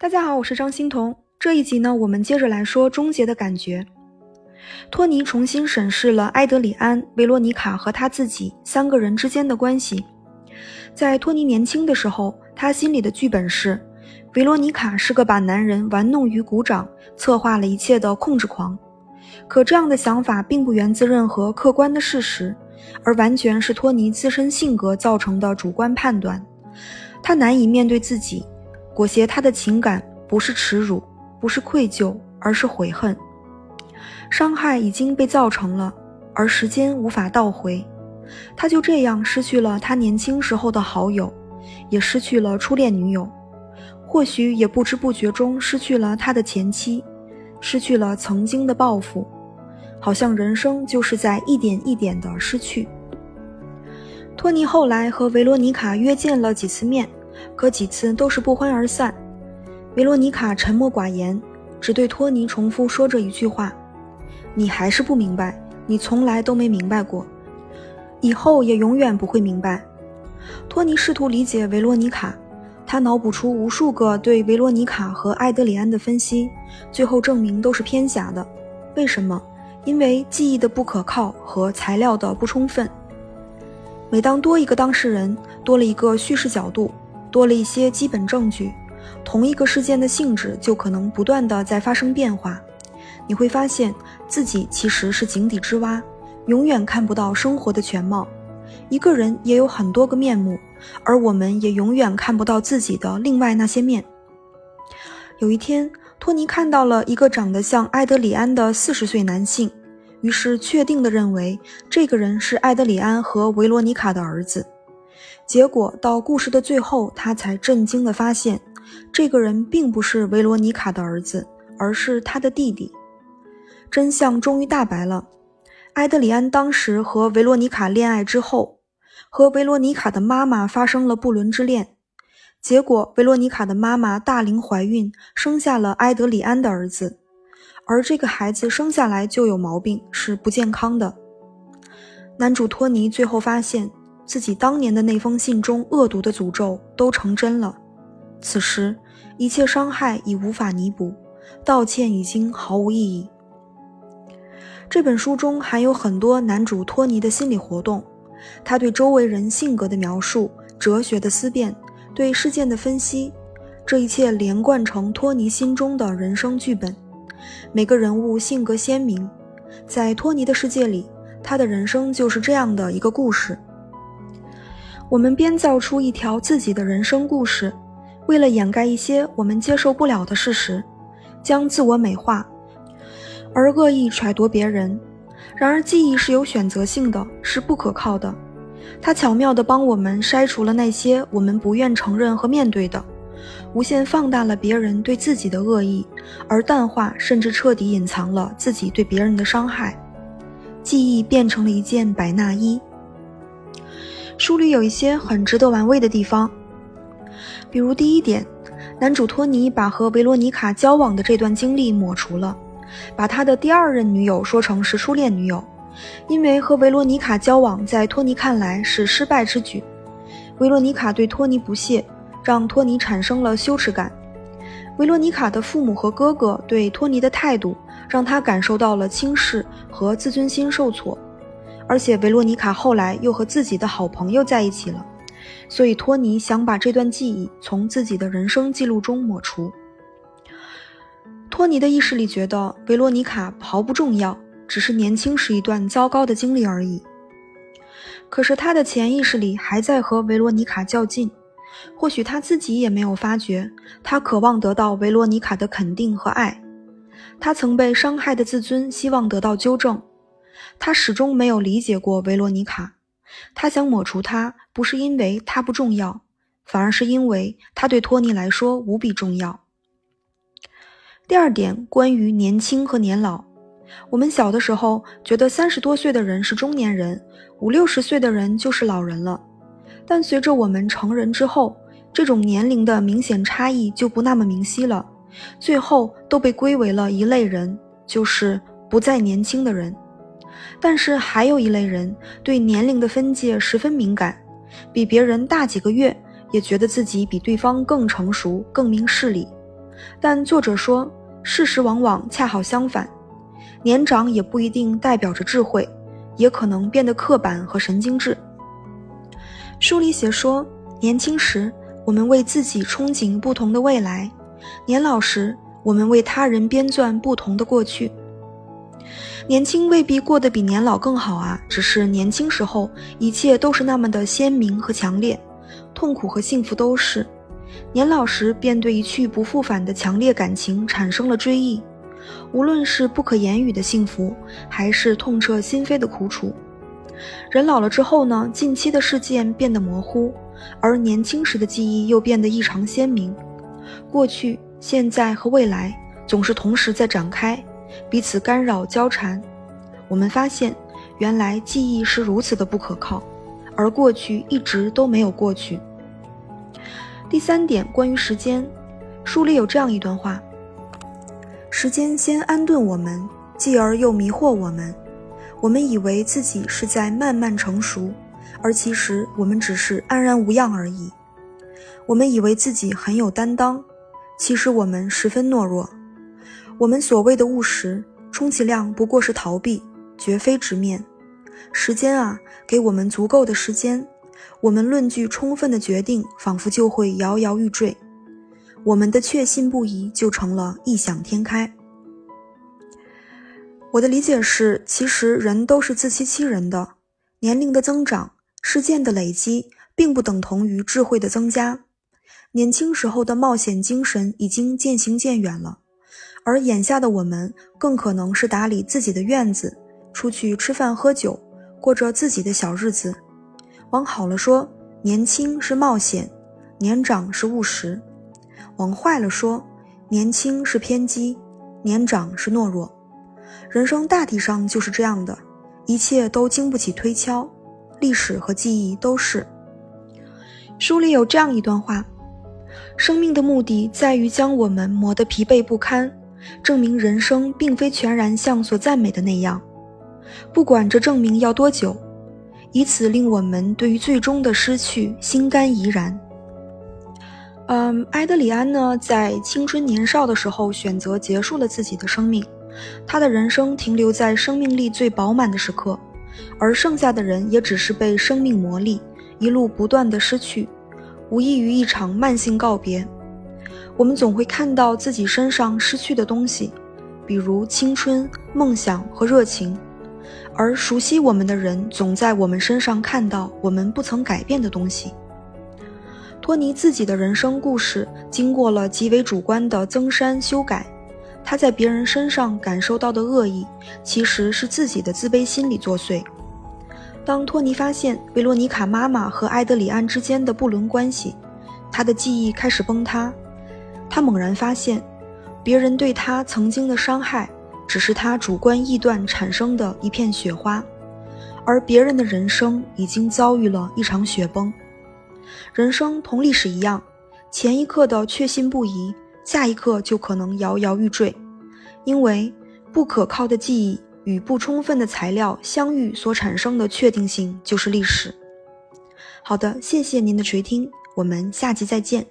大家好，我是张欣彤。这一集呢，我们接着来说终结的感觉。托尼重新审视了埃德里安、维罗妮卡和他自己三个人之间的关系。在托尼年轻的时候，他心里的剧本是：维罗妮卡是个把男人玩弄于股掌、策划了一切的控制狂。可这样的想法并不源自任何客观的事实，而完全是托尼自身性格造成的主观判断。他难以面对自己。裹挟他的情感不是耻辱，不是愧疚，而是悔恨。伤害已经被造成了，而时间无法倒回。他就这样失去了他年轻时候的好友，也失去了初恋女友，或许也不知不觉中失去了他的前妻，失去了曾经的抱负。好像人生就是在一点一点的失去。托尼后来和维罗妮卡约见了几次面。可几次都是不欢而散。维罗妮卡沉默寡言，只对托尼重复说着一句话：“你还是不明白，你从来都没明白过，以后也永远不会明白。”托尼试图理解维罗妮卡，他脑补出无数个对维罗妮卡和埃德里安的分析，最后证明都是偏狭的。为什么？因为记忆的不可靠和材料的不充分。每当多一个当事人，多了一个叙事角度。多了一些基本证据，同一个事件的性质就可能不断的在发生变化。你会发现自己其实是井底之蛙，永远看不到生活的全貌。一个人也有很多个面目，而我们也永远看不到自己的另外那些面。有一天，托尼看到了一个长得像埃德里安的四十岁男性，于是确定的认为这个人是埃德里安和维罗妮卡的儿子。结果到故事的最后，他才震惊地发现，这个人并不是维罗妮卡的儿子，而是他的弟弟。真相终于大白了：埃德里安当时和维罗妮卡恋爱之后，和维罗妮卡的妈妈发生了不伦之恋。结果维罗妮卡的妈妈大龄怀孕，生下了埃德里安的儿子，而这个孩子生下来就有毛病，是不健康的。男主托尼最后发现。自己当年的那封信中恶毒的诅咒都成真了，此时一切伤害已无法弥补，道歉已经毫无意义。这本书中还有很多男主托尼的心理活动，他对周围人性格的描述、哲学的思辨、对事件的分析，这一切连贯成托尼心中的人生剧本。每个人物性格鲜明，在托尼的世界里，他的人生就是这样的一个故事。我们编造出一条自己的人生故事，为了掩盖一些我们接受不了的事实，将自我美化，而恶意揣度别人。然而，记忆是有选择性的，是不可靠的。它巧妙地帮我们筛除了那些我们不愿承认和面对的，无限放大了别人对自己的恶意，而淡化甚至彻底隐藏了自己对别人的伤害。记忆变成了一件百纳衣。书里有一些很值得玩味的地方，比如第一点，男主托尼把和维罗妮卡交往的这段经历抹除了，把他的第二任女友说成是初恋女友，因为和维罗妮卡交往在托尼看来是失败之举。维罗妮卡对托尼不屑，让托尼产生了羞耻感。维罗妮卡的父母和哥哥对托尼的态度，让他感受到了轻视和自尊心受挫。而且维罗妮卡后来又和自己的好朋友在一起了，所以托尼想把这段记忆从自己的人生记录中抹除。托尼的意识里觉得维罗妮卡毫不重要，只是年轻时一段糟糕的经历而已。可是他的潜意识里还在和维罗妮卡较劲，或许他自己也没有发觉，他渴望得到维罗妮卡的肯定和爱，他曾被伤害的自尊希望得到纠正。他始终没有理解过维罗妮卡，他想抹除她，不是因为她不重要，反而是因为她对托尼来说无比重要。第二点，关于年轻和年老，我们小的时候觉得三十多岁的人是中年人，五六十岁的人就是老人了，但随着我们成人之后，这种年龄的明显差异就不那么明晰了，最后都被归为了一类人，就是不再年轻的人。但是还有一类人对年龄的分界十分敏感，比别人大几个月，也觉得自己比对方更成熟、更明事理。但作者说，事实往往恰好相反，年长也不一定代表着智慧，也可能变得刻板和神经质。书里写说，年轻时我们为自己憧憬不同的未来，年老时我们为他人编撰不同的过去。年轻未必过得比年老更好啊，只是年轻时候一切都是那么的鲜明和强烈，痛苦和幸福都是。年老时便对一去不复返的强烈感情产生了追忆，无论是不可言语的幸福，还是痛彻心扉的苦楚。人老了之后呢，近期的事件变得模糊，而年轻时的记忆又变得异常鲜明。过去、现在和未来总是同时在展开。彼此干扰交缠，我们发现，原来记忆是如此的不可靠，而过去一直都没有过去。第三点，关于时间，书里有这样一段话：时间先安顿我们，继而又迷惑我们。我们以为自己是在慢慢成熟，而其实我们只是安然无恙而已。我们以为自己很有担当，其实我们十分懦弱。我们所谓的务实，充其量不过是逃避，绝非直面。时间啊，给我们足够的时间，我们论据充分的决定，仿佛就会摇摇欲坠。我们的确信不疑，就成了异想天开。我的理解是，其实人都是自欺欺人的。年龄的增长，事件的累积，并不等同于智慧的增加。年轻时候的冒险精神已经渐行渐远了。而眼下的我们，更可能是打理自己的院子，出去吃饭喝酒，过着自己的小日子。往好了说，年轻是冒险，年长是务实；往坏了说，年轻是偏激，年长是懦弱。人生大体上就是这样的，一切都经不起推敲，历史和记忆都是。书里有这样一段话：生命的目的在于将我们磨得疲惫不堪。证明人生并非全然像所赞美的那样，不管这证明要多久，以此令我们对于最终的失去心甘怡然。嗯，埃德里安呢，在青春年少的时候选择结束了自己的生命，他的人生停留在生命力最饱满的时刻，而剩下的人也只是被生命磨砺，一路不断的失去，无异于一场慢性告别。我们总会看到自己身上失去的东西，比如青春、梦想和热情，而熟悉我们的人总在我们身上看到我们不曾改变的东西。托尼自己的人生故事经过了极为主观的增删修改，他在别人身上感受到的恶意，其实是自己的自卑心理作祟。当托尼发现维罗妮卡妈妈和埃德里安之间的不伦关系，他的记忆开始崩塌。他猛然发现，别人对他曾经的伤害，只是他主观臆断产生的一片雪花，而别人的人生已经遭遇了一场雪崩。人生同历史一样，前一刻的确信不疑，下一刻就可能摇摇欲坠，因为不可靠的记忆与不充分的材料相遇所产生的确定性就是历史。好的，谢谢您的垂听，我们下集再见。